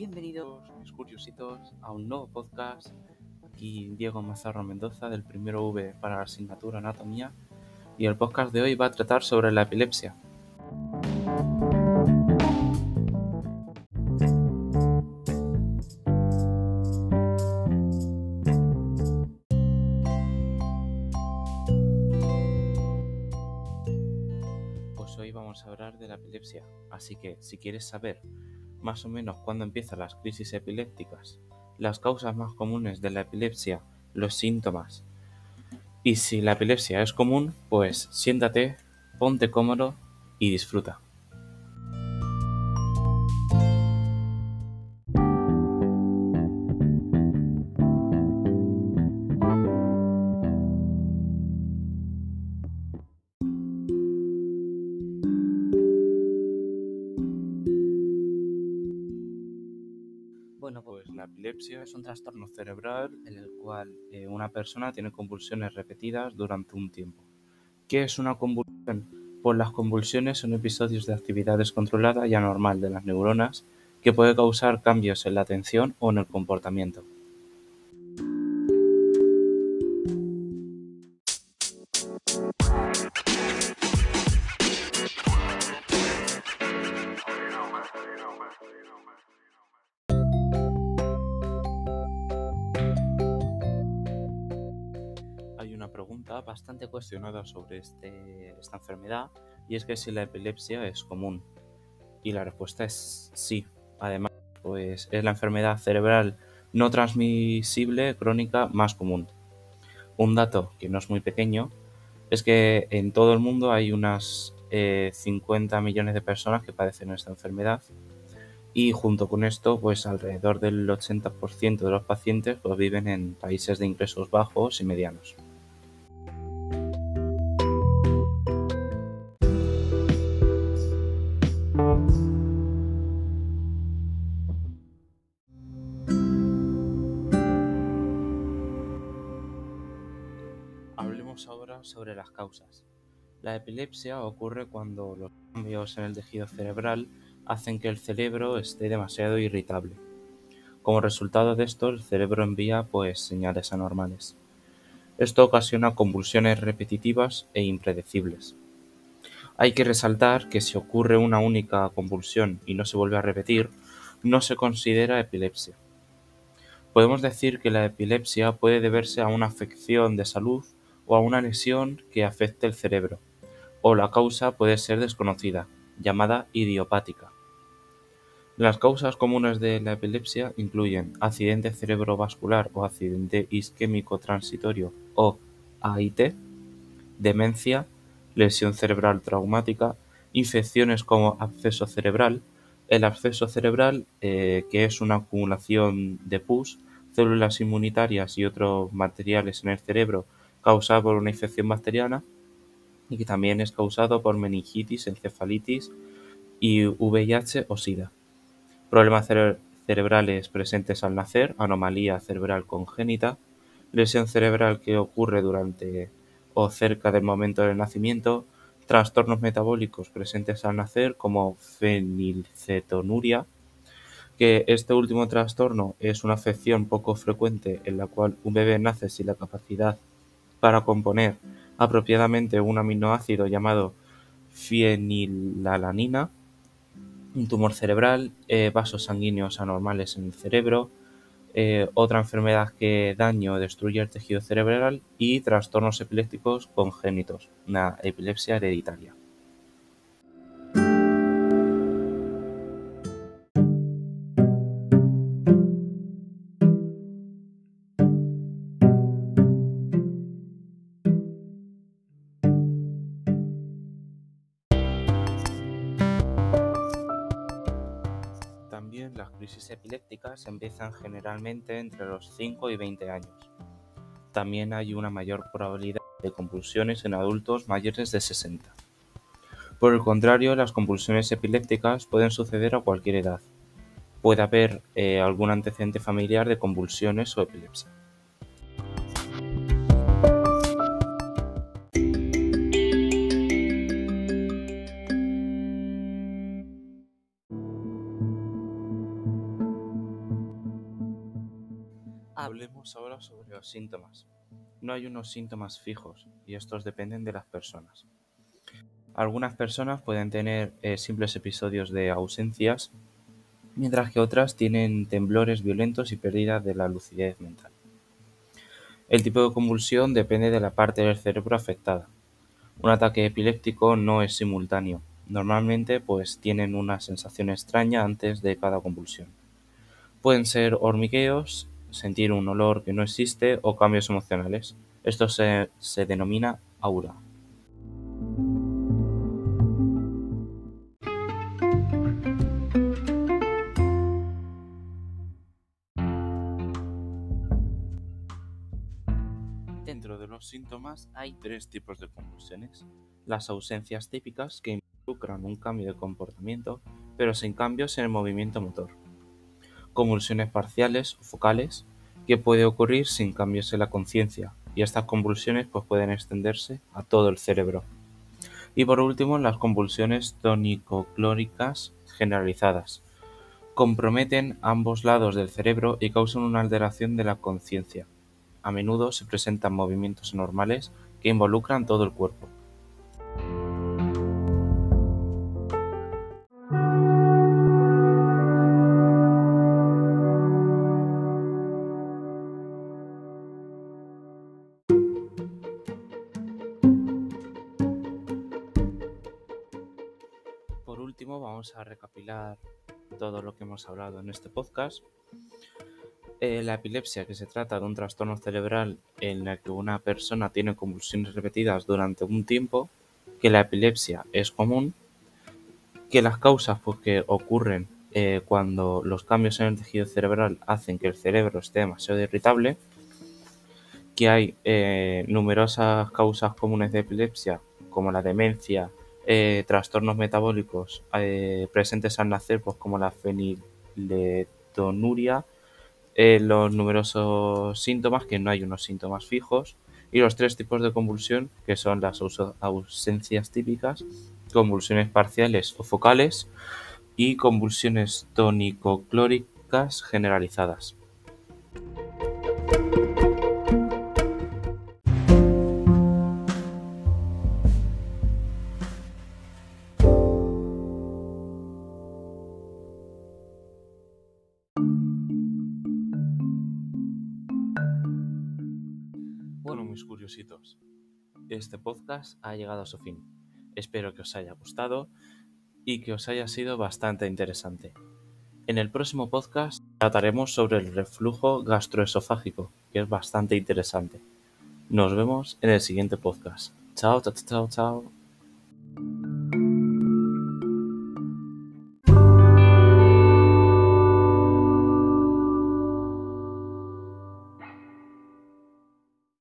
Bienvenidos, mis curiositos, a un nuevo podcast. Aquí Diego Mazarro Mendoza del primero V para la asignatura Anatomía. Y el podcast de hoy va a tratar sobre la epilepsia. Pues hoy vamos a hablar de la epilepsia, así que si quieres saber más o menos cuándo empiezan las crisis epilépticas, las causas más comunes de la epilepsia, los síntomas, y si la epilepsia es común, pues siéntate, ponte cómodo y disfruta. Bueno, pues la epilepsia es un trastorno cerebral en el cual eh, una persona tiene convulsiones repetidas durante un tiempo. ¿Qué es una convulsión? Pues las convulsiones son episodios de actividad descontrolada y anormal de las neuronas que puede causar cambios en la atención o en el comportamiento. Pregunta bastante cuestionada sobre este- esta enfermedad y es que si la epilepsia es común. Y la respuesta es sí. Además, pues es la enfermedad cerebral no transmisible crónica más común. Un dato que no es muy pequeño es que en todo el mundo hay unas eh, 50 millones de personas que padecen esta enfermedad y junto con esto, pues alrededor del 80% de los pacientes pues, viven en países de ingresos bajos y medianos. Sobre las causas. La epilepsia ocurre cuando los cambios en el tejido cerebral hacen que el cerebro esté demasiado irritable. Como resultado de esto, el cerebro envía pues señales anormales. Esto ocasiona convulsiones repetitivas e impredecibles. Hay que resaltar que si ocurre una única convulsión y no se vuelve a repetir, no se considera epilepsia. Podemos decir que la epilepsia puede deberse a una afección de salud o a una lesión que afecte el cerebro, o la causa puede ser desconocida, llamada idiopática. Las causas comunes de la epilepsia incluyen accidente cerebrovascular o accidente isquémico transitorio o AIT, demencia, lesión cerebral traumática, infecciones como absceso cerebral, el absceso cerebral, eh, que es una acumulación de pus, células inmunitarias y otros materiales en el cerebro causado por una infección bacteriana y que también es causado por meningitis, encefalitis y VIH o SIDA. Problemas cere cerebrales presentes al nacer, anomalía cerebral congénita, lesión cerebral que ocurre durante o cerca del momento del nacimiento, trastornos metabólicos presentes al nacer como fenilcetonuria, que este último trastorno es una afección poco frecuente en la cual un bebé nace sin la capacidad para componer apropiadamente un aminoácido llamado fienilalanina, un tumor cerebral, eh, vasos sanguíneos anormales en el cerebro, eh, otra enfermedad que daño o destruye el tejido cerebral y trastornos epilépticos congénitos, una epilepsia hereditaria. Crisis epilépticas empiezan generalmente entre los 5 y 20 años. También hay una mayor probabilidad de convulsiones en adultos mayores de 60. Por el contrario, las convulsiones epilépticas pueden suceder a cualquier edad. Puede haber eh, algún antecedente familiar de convulsiones o epilepsia. Síntomas. No hay unos síntomas fijos y estos dependen de las personas. Algunas personas pueden tener eh, simples episodios de ausencias, mientras que otras tienen temblores violentos y pérdida de la lucidez mental. El tipo de convulsión depende de la parte del cerebro afectada. Un ataque epiléptico no es simultáneo. Normalmente pues tienen una sensación extraña antes de cada convulsión. Pueden ser hormigueos, sentir un olor que no existe o cambios emocionales. Esto se, se denomina aura. Dentro de los síntomas hay tres tipos de convulsiones. Las ausencias típicas que involucran un cambio de comportamiento pero sin cambios en el movimiento motor. Convulsiones parciales o focales que puede ocurrir sin cambios en la conciencia y estas convulsiones pues, pueden extenderse a todo el cerebro. Y por último, las convulsiones tónico-clóricas generalizadas. Comprometen ambos lados del cerebro y causan una alteración de la conciencia. A menudo se presentan movimientos anormales que involucran todo el cuerpo. Vamos a recapilar todo lo que hemos hablado en este podcast. Eh, la epilepsia, que se trata de un trastorno cerebral en el que una persona tiene convulsiones repetidas durante un tiempo, que la epilepsia es común, que las causas pues, que ocurren eh, cuando los cambios en el tejido cerebral hacen que el cerebro esté demasiado irritable, que hay eh, numerosas causas comunes de epilepsia, como la demencia, trastornos metabólicos presentes al nacer, pues como la feniletonuria, los numerosos síntomas, que no hay unos síntomas fijos, y los tres tipos de convulsión, que son las ausencias típicas, convulsiones parciales o focales y convulsiones tónico-clóricas generalizadas. Mis curiositos, este podcast ha llegado a su fin. Espero que os haya gustado y que os haya sido bastante interesante. En el próximo podcast trataremos sobre el reflujo gastroesofágico, que es bastante interesante. Nos vemos en el siguiente podcast. Chao, chao, chao, chao.